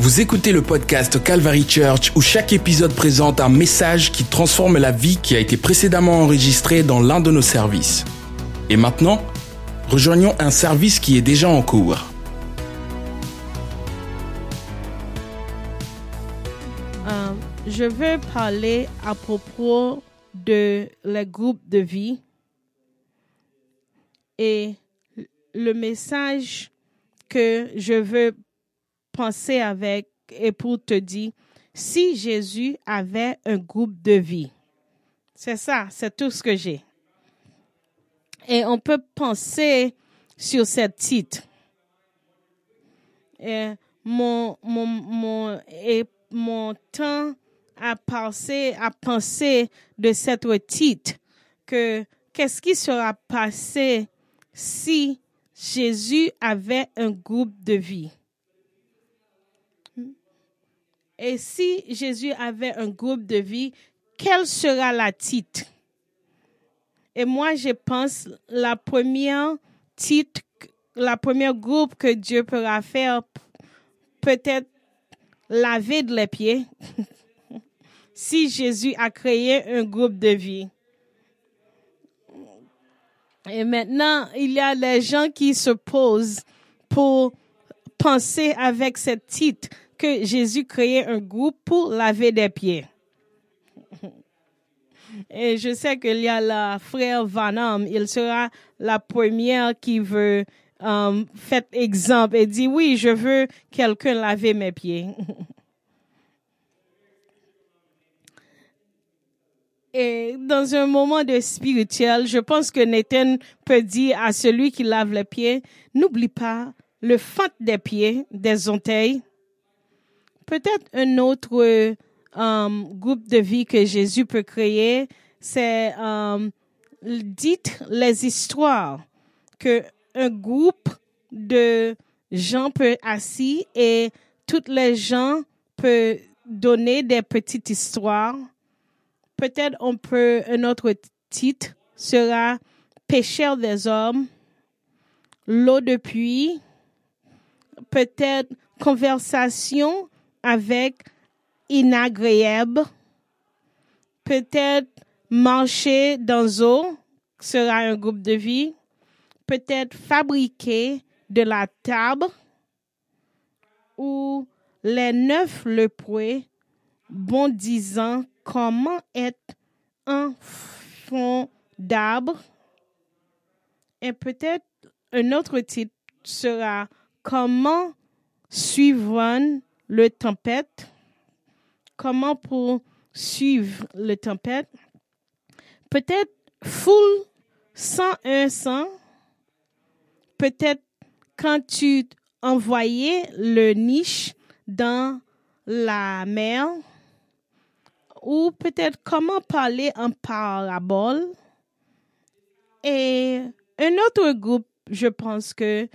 Vous écoutez le podcast Calvary Church où chaque épisode présente un message qui transforme la vie qui a été précédemment enregistrée dans l'un de nos services. Et maintenant, rejoignons un service qui est déjà en cours. Euh, je veux parler à propos de les groupes de vie et le message que je veux penser avec et pour te dire si Jésus avait un groupe de vie. C'est ça, c'est tout ce que j'ai. Et on peut penser sur ce titre. Et mon, mon, mon, et mon temps à penser, à penser de cette titre que qu'est-ce qui sera passé si Jésus avait un groupe de vie? Et si Jésus avait un groupe de vie, quel sera la titre? Et moi, je pense la première titre, la première groupe que Dieu pourra faire, peut-être laver les pieds. si Jésus a créé un groupe de vie. Et maintenant, il y a des gens qui se posent pour penser avec cette titre que Jésus créait un groupe pour laver des pieds. Et je sais qu'il y a la frère Vanham, il sera la première qui veut um, faire exemple et dit oui, je veux quelqu'un laver mes pieds. Et dans un moment de spirituel, je pense que Nathan peut dire à celui qui lave les pieds, n'oublie pas le fond des pieds, des orteils. Peut-être un autre um, groupe de vie que Jésus peut créer, c'est um, dites les histoires que un groupe de gens peut assis et toutes les gens peuvent donner des petites histoires. Peut-être on peut, un autre titre sera Pécheur des hommes, l'eau de puits, peut-être Conversation avec inagréable, peut-être Marcher dans eau sera un groupe de vie, peut-être Fabriquer de la table. Ou les neuf lepreux bondissant comment être un fond d'arbre. Et peut-être un autre titre sera comment suivre le tempête. Comment pour suivre le tempête? Peut-être full 101 100. Peut-être quand tu envoyais le niche dans la mer ou peut-être comment parler en parabole. Et un autre groupe, je pense que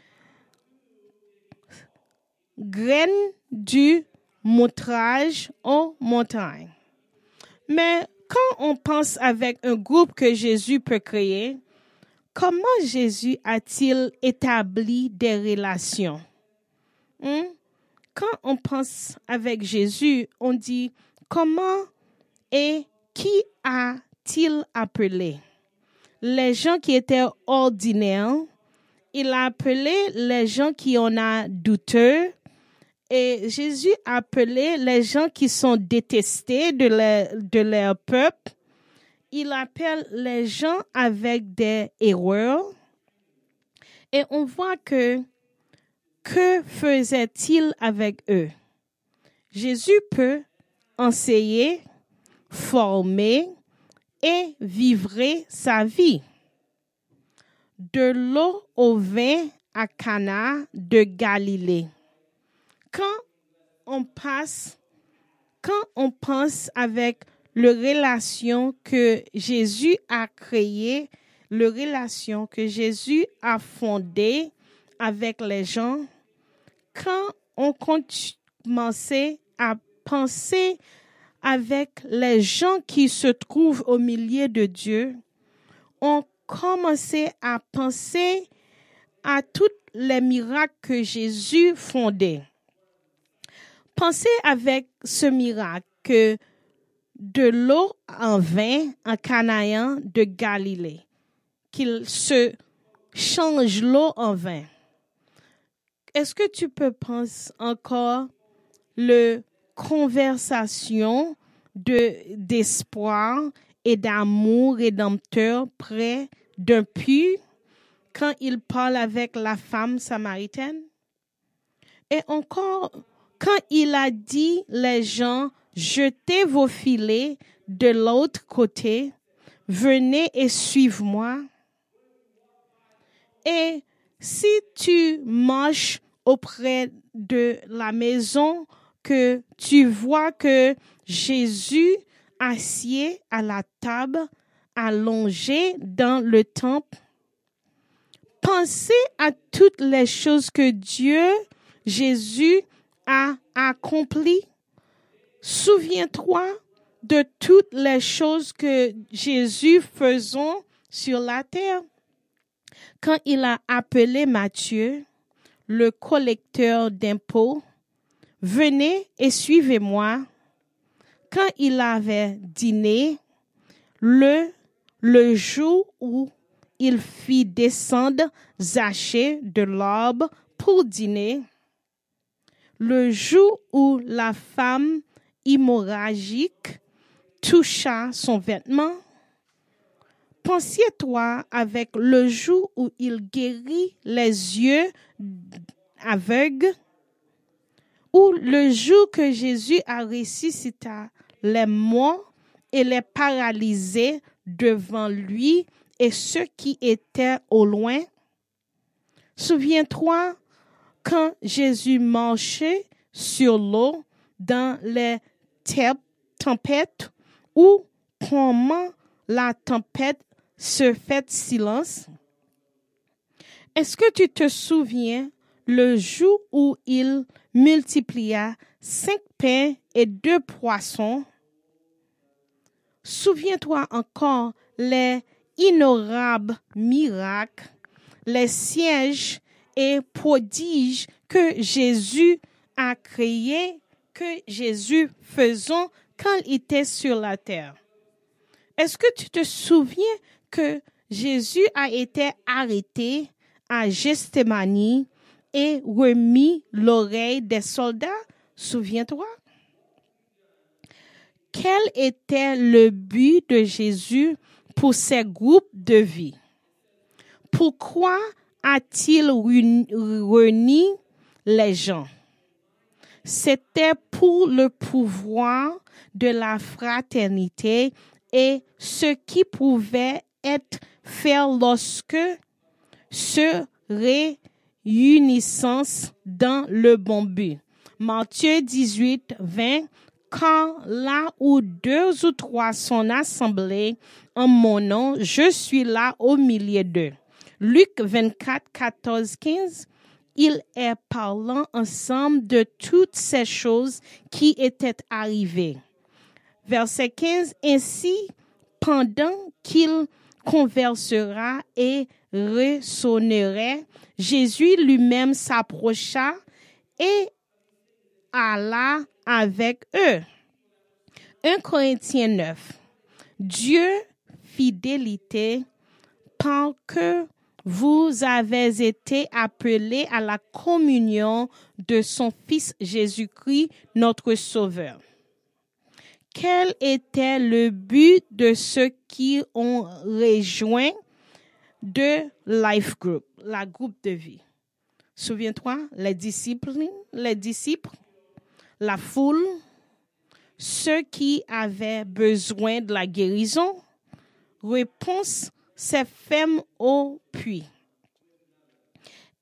graines du montrage aux montagnes. Mais quand on pense avec un groupe que Jésus peut créer, comment Jésus a-t-il établi des relations? Hmm? Quand on pense avec Jésus, on dit comment et qui a-t-il appelé? Les gens qui étaient ordinaires. Il a appelé les gens qui en a douteux. Et Jésus a appelé les gens qui sont détestés de leur, de leur peuple. Il appelle les gens avec des erreurs. Et on voit que que faisait-il avec eux? Jésus peut enseigner, former et vivre sa vie. De l'eau au vin à Cana de Galilée. Quand on pense avec le relation que Jésus a créé, le relation que Jésus a fondé avec les gens, quand on commençait à penser avec les gens qui se trouvent au milieu de Dieu, on commençait à penser à tous les miracles que Jésus fondait. Pensez avec ce miracle que de l'eau en vin en Canaan de Galilée, qu'il se change l'eau en vin. Est-ce que tu peux penser encore le conversation de d'espoir et d'amour rédempteur près d'un puits quand il parle avec la femme samaritaine? Et encore, quand il a dit les gens, jetez vos filets de l'autre côté, venez et suivez-moi. Et si tu marches auprès de la maison, que tu vois que Jésus assied à la table, allongé dans le temple, pensez à toutes les choses que Dieu, Jésus, a accompli. Souviens-toi de toutes les choses que Jésus faisait sur la terre. Quand il a appelé Matthieu, le collecteur d'impôts, venez et suivez-moi. Quand il avait dîné, le, le jour où il fit descendre Zachée de l'arbre pour dîner, le jour où la femme hémorragique toucha son vêtement, pensiez-toi avec le jour où il guérit les yeux aveugles, ou le jour que Jésus a ressuscité les morts et les paralysés devant lui et ceux qui étaient au loin. Souviens-toi quand Jésus marchait sur l'eau dans les tempêtes ou comment la tempête se fait silence? Est-ce que tu te souviens le jour où il multiplia cinq pains et deux poissons? Souviens-toi encore les innombrables miracles, les sièges et prodiges que Jésus a créés, que Jésus faisait quand il était sur la terre. Est-ce que tu te souviens que Jésus a été arrêté à Gethsemane et remis l'oreille des soldats? Souviens-toi. Quel était le but de Jésus pour ces groupes de vie? Pourquoi a-t-il réuni les gens? C'était pour le pouvoir de la fraternité et ce qui pouvait être fait lorsque se réunissent dans le bon but. Matthieu 18, 20, quand là où deux ou trois sont assemblés en mon nom, je suis là au milieu d'eux. Luc 24, 14, 15, il est parlant ensemble de toutes ces choses qui étaient arrivées. Verset 15, ainsi, pendant qu'il conversera et ressonnerait, Jésus lui-même s'approcha et alla avec eux. 1 Corinthiens 9. Dieu, fidélité, tant que vous avez été appelés à la communion de son Fils Jésus-Christ, notre Sauveur. Quel était le but de ceux qui ont rejoint de Life Group, la groupe de vie? Souviens-toi, les disciples, les disciples, la foule, ceux qui avaient besoin de la guérison. Réponse, c'est femme au puits.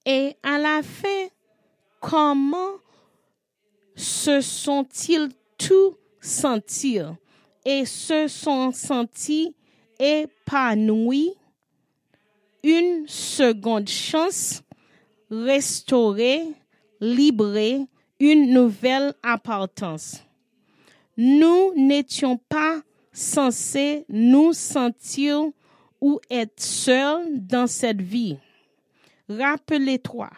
Et à la fin, comment se sont-ils tous sentir et se sont sentis épanouis? Une seconde chance, restaurée, libérée, une nouvelle appartenance. Nous n'étions pas censés nous sentir ou être seuls dans cette vie. Rappelez-toi,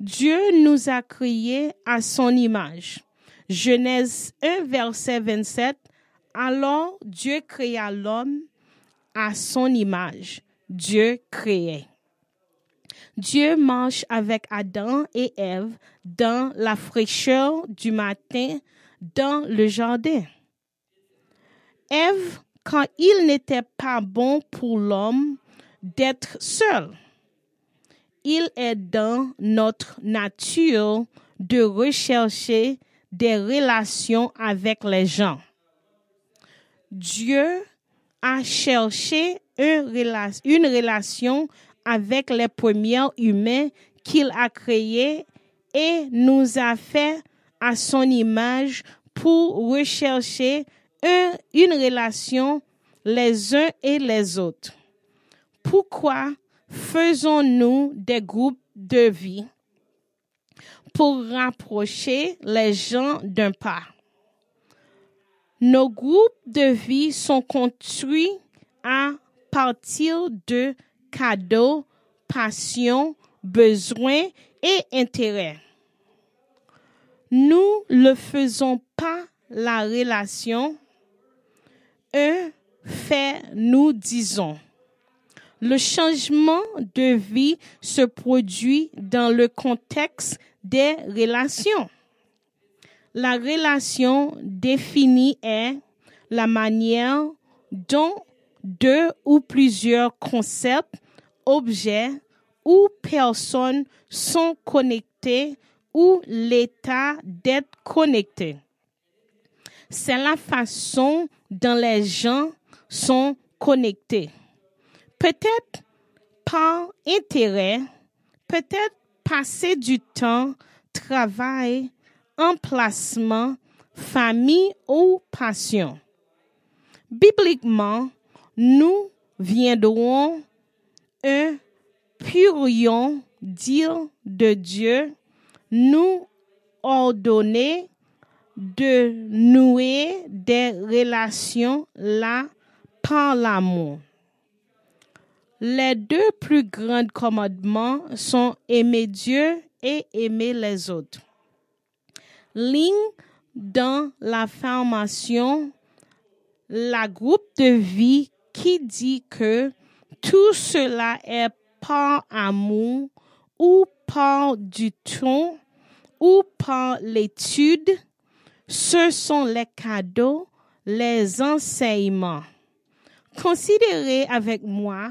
Dieu nous a créés à son image. Genèse 1, verset 27, alors Dieu créa l'homme à son image. Dieu créait. Dieu marche avec Adam et Ève dans la fraîcheur du matin dans le jardin. Quand il n'était pas bon pour l'homme d'être seul, il est dans notre nature de rechercher des relations avec les gens. Dieu a cherché une relation avec les premiers humains qu'il a créés et nous a fait à son image pour rechercher une relation les uns et les autres. Pourquoi faisons-nous des groupes de vie pour rapprocher les gens d'un pas? Nos groupes de vie sont construits à partir de cadeaux, passions, besoins et intérêts. Nous ne faisons pas la relation. Un fait, nous disons. Le changement de vie se produit dans le contexte des relations. La relation définie est la manière dont deux ou plusieurs concepts, objets ou personnes sont connectés ou l'état d'être connectés. C'est la façon dont les gens sont connectés. Peut-être par intérêt, peut-être passer du temps, travail, emplacement, famille ou passion. Bibliquement, nous viendrons un purion dire de Dieu, nous ordonner de nouer des relations là par l'amour. Les deux plus grands commandements sont aimer Dieu et aimer les autres. Ligne dans la formation, la groupe de vie qui dit que tout cela est par amour ou par du ton ou par l'étude, ce sont les cadeaux, les enseignements. Considérez avec moi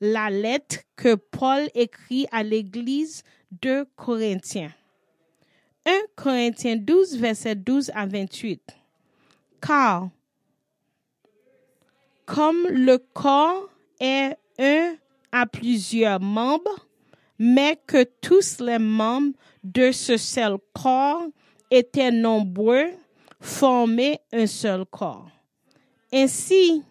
la lettre que Paul écrit à l'église de Corinthiens. 1 Corinthiens 12, verset 12 à 28. Car comme le corps est un à plusieurs membres, mais que tous les membres de ce seul corps étaient nombreux, formaient un seul corps. Ainsi,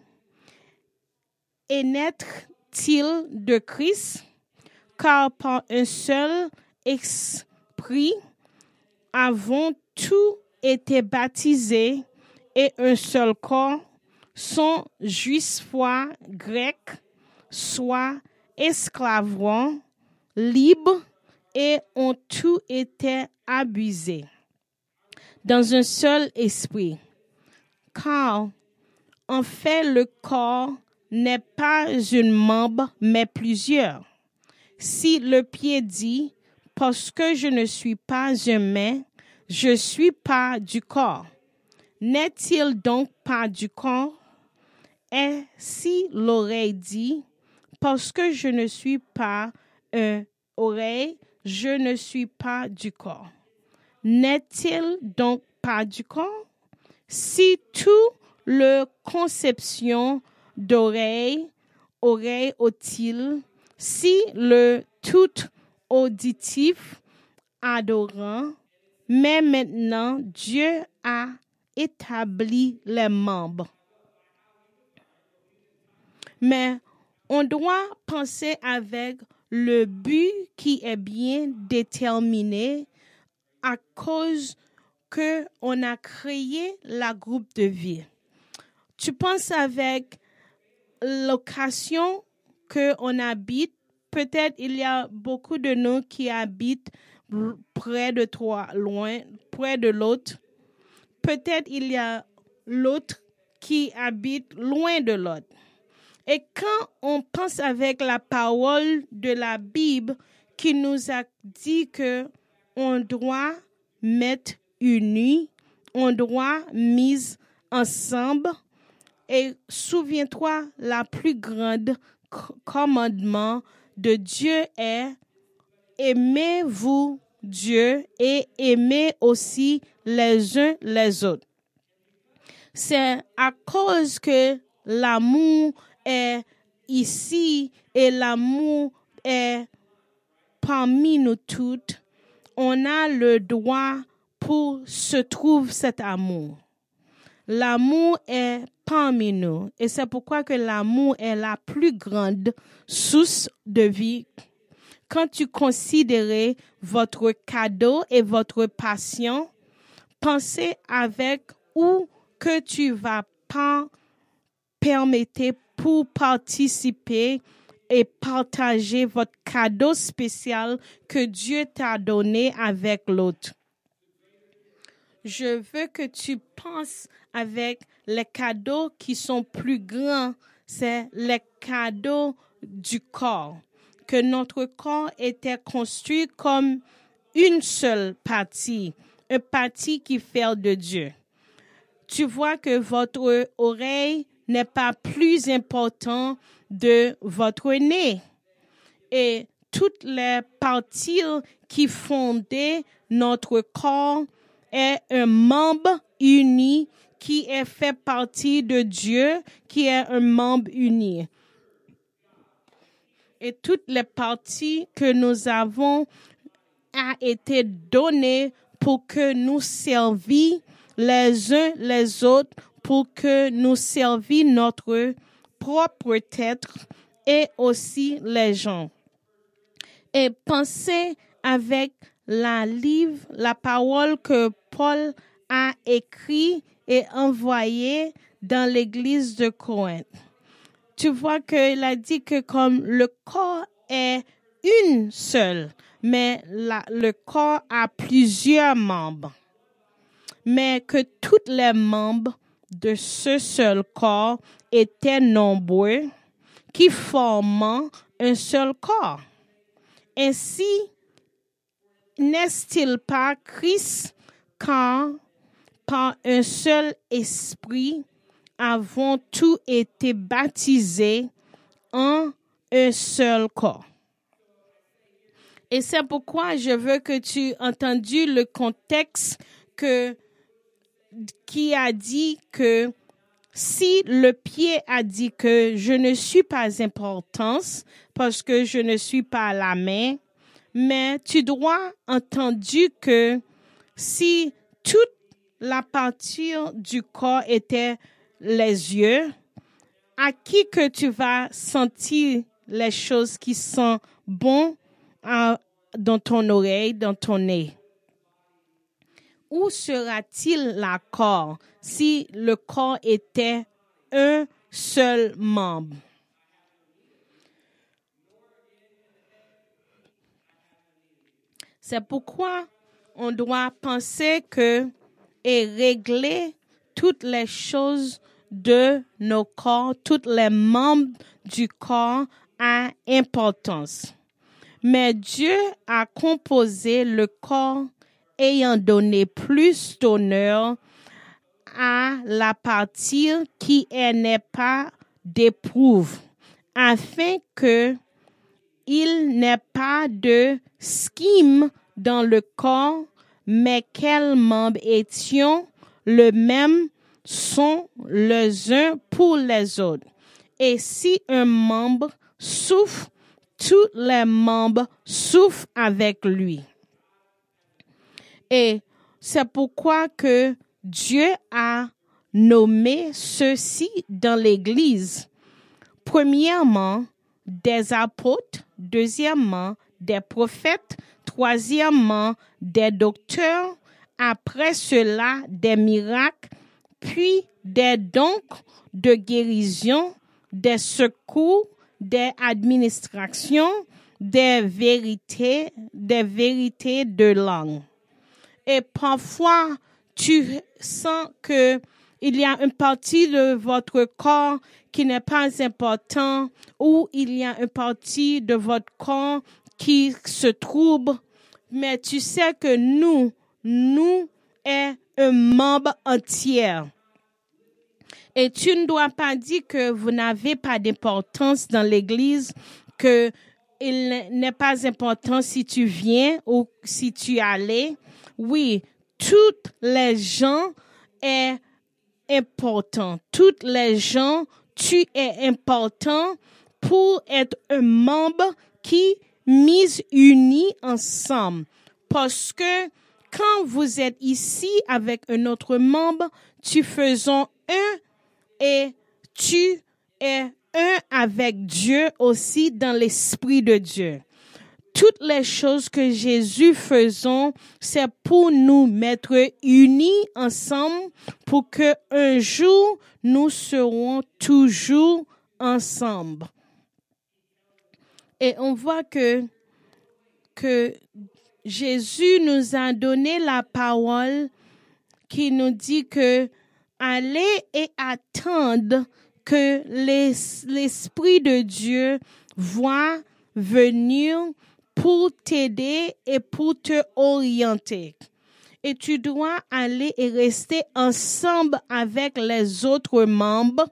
est naître-t-il de Christ, car par un seul esprit avons tous été baptisés et un seul corps sont juifs soit grecs, soit esclaves, libres et ont tous été abusés dans un seul esprit. Car en fait le corps n'est pas un membre mais plusieurs. Si le pied dit parce que je ne suis pas un main, je suis pas du corps. N'est-il donc pas du corps? Et si l'oreille dit, parce que je ne suis pas un oreille, je ne suis pas du corps. N'est-il donc pas du corps? Si tout le conception d'oreille, oreille au-il, si le tout auditif adorant, mais maintenant Dieu a établi les membres mais on doit penser avec le but qui est bien déterminé à cause que on a créé la groupe de vie. Tu penses avec location que on habite, peut-être il y a beaucoup de nous qui habitent près de toi, loin, près de l'autre. peut-être il y a l'autre qui habite loin de l'autre. Et quand on pense avec la parole de la Bible qui nous a dit que on doit mettre unis, on doit mise ensemble. Et souviens-toi, la plus grande commandement de Dieu est aimez-vous Dieu et aimez aussi les uns les autres. C'est à cause que l'amour est ici et l'amour est parmi nous toutes. On a le droit pour se trouver cet amour. L'amour est parmi nous et c'est pourquoi que l'amour est la plus grande source de vie. Quand tu considérais votre cadeau et votre passion, pensez avec où que tu vas pas permettre pour participer et partager votre cadeau spécial que Dieu t'a donné avec l'autre. Je veux que tu penses avec les cadeaux qui sont plus grands, c'est les cadeaux du corps. Que notre corps était construit comme une seule partie, une partie qui fait de Dieu. Tu vois que votre oreille n'est pas plus important de votre nez. Et toutes les parties qui fondaient notre corps est un membre uni qui est fait partie de Dieu, qui est un membre uni. Et toutes les parties que nous avons a été données pour que nous servions les uns les autres, pour que nous servions notre propre tête et aussi les gens. Et pensez avec la livre, la parole que Paul a écrit et envoyé dans l'église de Corinthe. Tu vois qu'il a dit que comme le corps est une seule, mais le corps a plusieurs membres, mais que tous les membres de ce seul corps étaient nombreux, qui formant un seul corps. Ainsi, n'est-il pas Christ quand par un seul esprit avons tous été baptisés en un seul corps? Et c'est pourquoi je veux que tu entendu le contexte que, qui a dit que si le pied a dit que je ne suis pas importance parce que je ne suis pas la main, mais tu dois entendre que si toute la partie du corps était les yeux, à qui que tu vas sentir les choses qui sont bonnes dans ton oreille, dans ton nez? Où sera-t-il la corps si le corps était un seul membre? C'est pourquoi on doit penser que et régler toutes les choses de nos corps, tous les membres du corps à importance. Mais Dieu a composé le corps ayant donné plus d'honneur à la partie qui n'est pas d'éprouve, afin que il n'ait pas de schime dans le corps, mais quels membres étions le même sont les uns pour les autres. Et si un membre souffre, tous les membres souffrent avec lui. Et c'est pourquoi que Dieu a nommé ceci dans l'Église. Premièrement, des apôtres, deuxièmement, des prophètes, troisièmement, des docteurs, après cela, des miracles, puis des dons de guérison, des secours, des administrations, des vérités, des vérités de langue. Et parfois, tu sens que il y a une partie de votre corps qui n'est pas important ou il y a une partie de votre corps qui se trouble, mais tu sais que nous, nous est un membre entier. Et tu ne dois pas dire que vous n'avez pas d'importance dans l'église, que il n'est pas important si tu viens ou si tu allais. Oui, toutes les gens est important. Toutes les gens, tu es important pour être un membre qui mise unis ensemble. Parce que quand vous êtes ici avec un autre membre, tu faisons un et tu es un avec Dieu aussi dans l'esprit de Dieu. Toutes les choses que Jésus faisait, c'est pour nous mettre unis ensemble pour que un jour nous serons toujours ensemble. Et on voit que, que Jésus nous a donné la parole qui nous dit que allez et attendre que l'Esprit de Dieu voit venir pour t'aider et pour te orienter. Et tu dois aller et rester ensemble avec les autres membres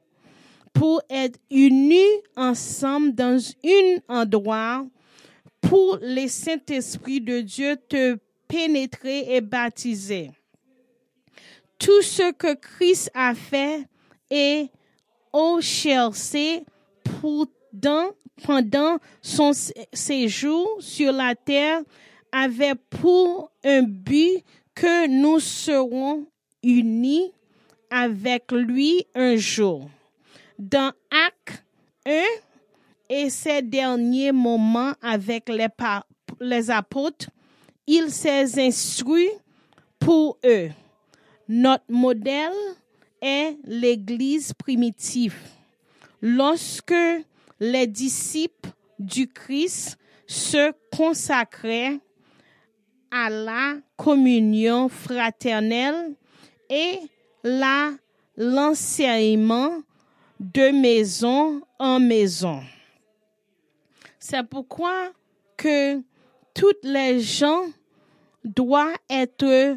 pour être unis ensemble dans un endroit pour le Saint-Esprit de Dieu te pénétrer et baptiser. Tout ce que Christ a fait est au cherché pour dans, pendant son séjour sur la terre avait pour un but que nous serons unis avec lui un jour. Dans Acte 1 et ces derniers moments avec les, les apôtres, il s'est instruit pour eux. Notre modèle est l'Église primitive. Lorsque les disciples du Christ se consacraient à la communion fraternelle et la l'enseignement de maison en maison. C'est pourquoi que toutes les gens doivent être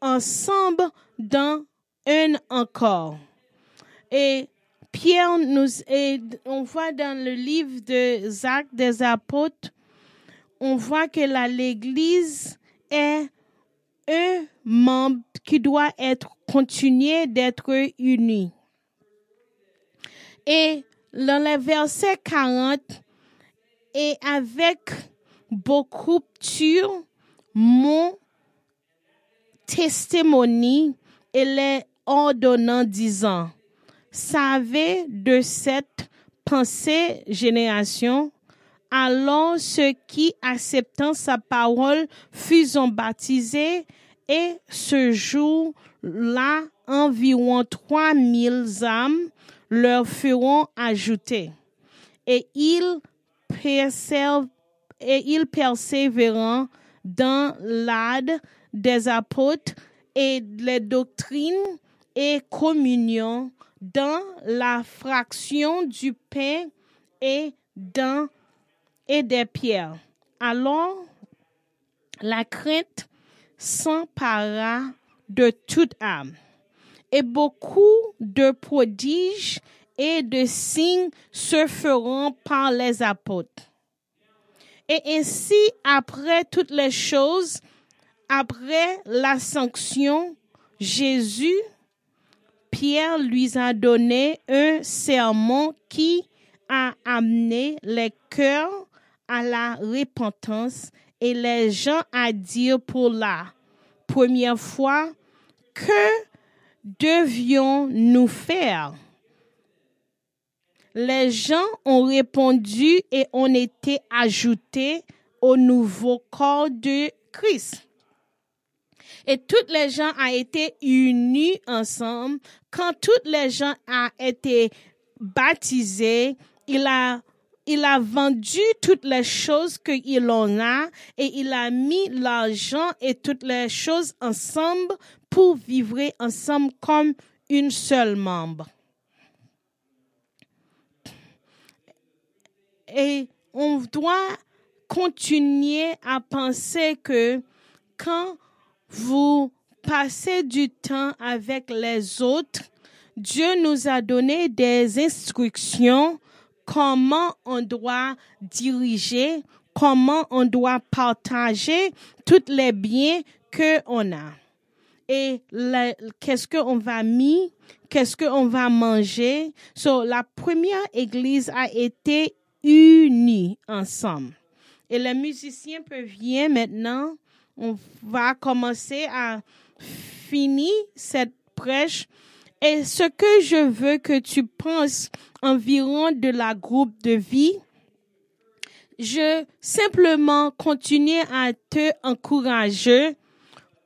ensemble dans un encore. Et Pierre nous, et on voit dans le livre des Actes des Apôtres, on voit que l'Église est un membre qui doit être continué d'être uni. Et dans le verset 40, et avec beaucoup de mon testimony, il est ordonnant disant, savez de cette pensée génération, alors ceux qui, acceptant sa parole, furent baptisés, et ce jour-là, environ trois mille âmes leur feront ajoutées. Et ils et ils persévérant dans l'ade des apôtres et les doctrines et communion dans la fraction du pain et dans et des pierres. Alors, la crainte s'empara de toute âme. Et beaucoup de prodiges et de signes se feront par les apôtres. Et ainsi, après toutes les choses, après la sanction, Jésus, Pierre lui a donné un sermon qui a amené les cœurs à la repentance et les gens à dire pour la première fois que devions-nous faire? Les gens ont répondu et ont été ajoutés au nouveau corps de Christ. Et toutes les gens ont été unis ensemble. Quand toutes les gens ont été baptisés, il a il a vendu toutes les choses qu'il en a et il a mis l'argent et toutes les choses ensemble pour vivre ensemble comme une seule membre. Et on doit continuer à penser que quand vous passez du temps avec les autres, Dieu nous a donné des instructions comment on doit diriger, comment on doit partager tous les biens que on a. Et qu'est-ce qu'on va mis, qu'est-ce qu'on va manger. So, la première église a été unis ensemble. Et les musiciens peuvent venir maintenant. On va commencer à finir cette prêche. Et ce que je veux que tu penses environ de la groupe de vie, je simplement continue à te encourager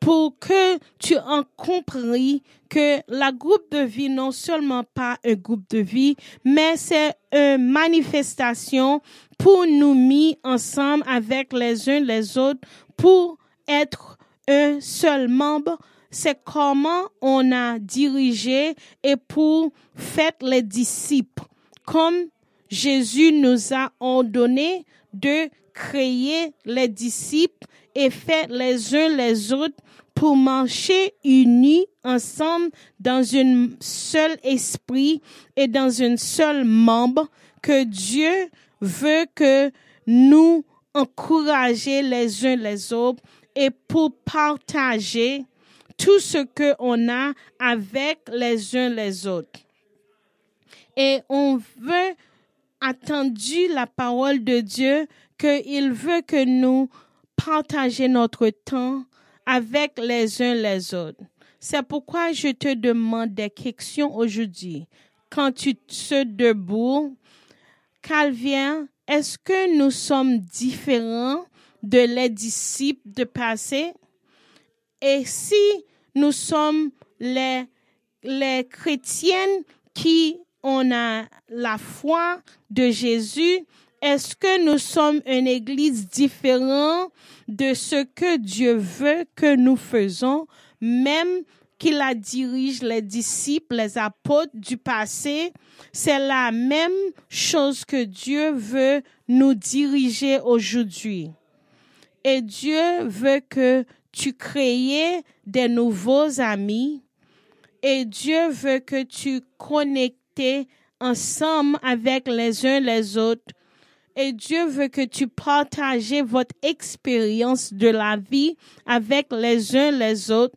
pour que tu en compris que la groupe de vie non seulement pas un groupe de vie, mais c'est une manifestation pour nous mis ensemble avec les uns les autres pour être un seul membre. C'est comment on a dirigé et pour faire les disciples, comme Jésus nous a ordonné de créer les disciples et faire les uns les autres pour marcher unis ensemble dans un seul esprit et dans un seul membre que Dieu veut que nous encourager les uns les autres et pour partager tout ce que on a avec les uns les autres. Et on veut attendre la parole de Dieu qu'il veut que nous partager notre temps avec les uns les autres. C'est pourquoi je te demande des questions aujourd'hui. Quand tu te debout, Calvin, est-ce que nous sommes différents de les disciples de passé? Et si nous sommes les, les chrétiennes qui ont la foi de Jésus, est-ce que nous sommes une église différente de ce que Dieu veut que nous faisons, même qu'il la dirige les disciples, les apôtres du passé, c'est la même chose que Dieu veut nous diriger aujourd'hui. Et Dieu veut que tu crées des nouveaux amis et Dieu veut que tu connectes ensemble avec les uns les autres et Dieu veut que tu partages votre expérience de la vie avec les uns les autres.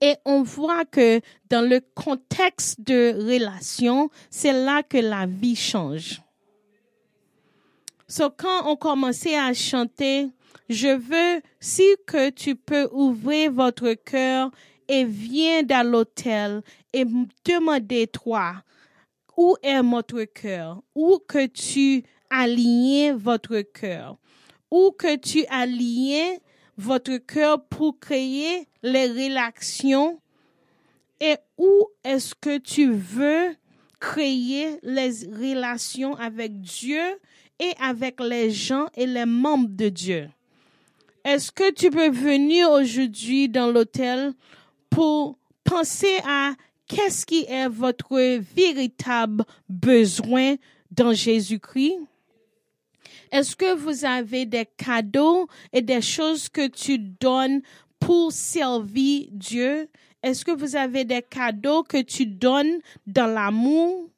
Et on voit que dans le contexte de relation, c'est là que la vie change. So, quand on commençait à chanter, je veux, si que tu peux ouvrir votre cœur et viens dans l'hôtel et demander toi, où est notre cœur? Où que tu aligner votre cœur? Ou que tu alignes votre cœur pour créer les relations? Et où est-ce que tu veux créer les relations avec Dieu et avec les gens et les membres de Dieu. Est-ce que tu peux venir aujourd'hui dans l'hôtel pour penser à qu'est-ce qui est votre véritable besoin dans Jésus-Christ? Est-ce que vous avez des cadeaux et des choses que tu donnes pour servir Dieu? Est-ce que vous avez des cadeaux que tu donnes dans l'amour?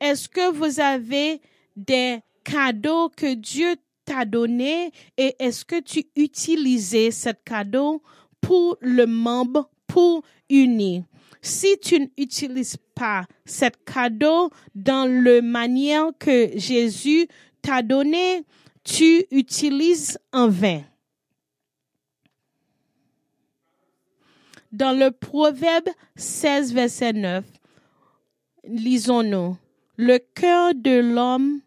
Est-ce que vous avez des cadeaux que Dieu t'a donné et est-ce que tu utilises ce cadeau pour le membre, pour unir? Si tu n'utilises pas ce cadeau dans la manière que Jésus t'a donné, tu utilises en vain. Dans le Proverbe 16, verset 9, lisons-nous. Le cœur de l'homme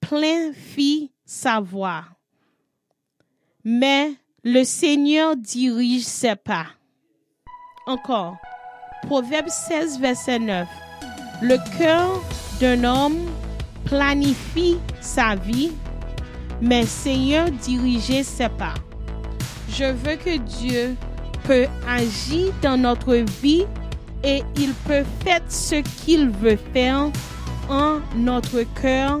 plein fit savoir, mais le Seigneur dirige ses pas. Encore, Proverbe 16, verset 9. Le cœur d'un homme planifie sa vie, mais Seigneur diriger ses pas. Je veux que Dieu peut agir dans notre vie et il peut faire ce qu'il veut faire en notre cœur.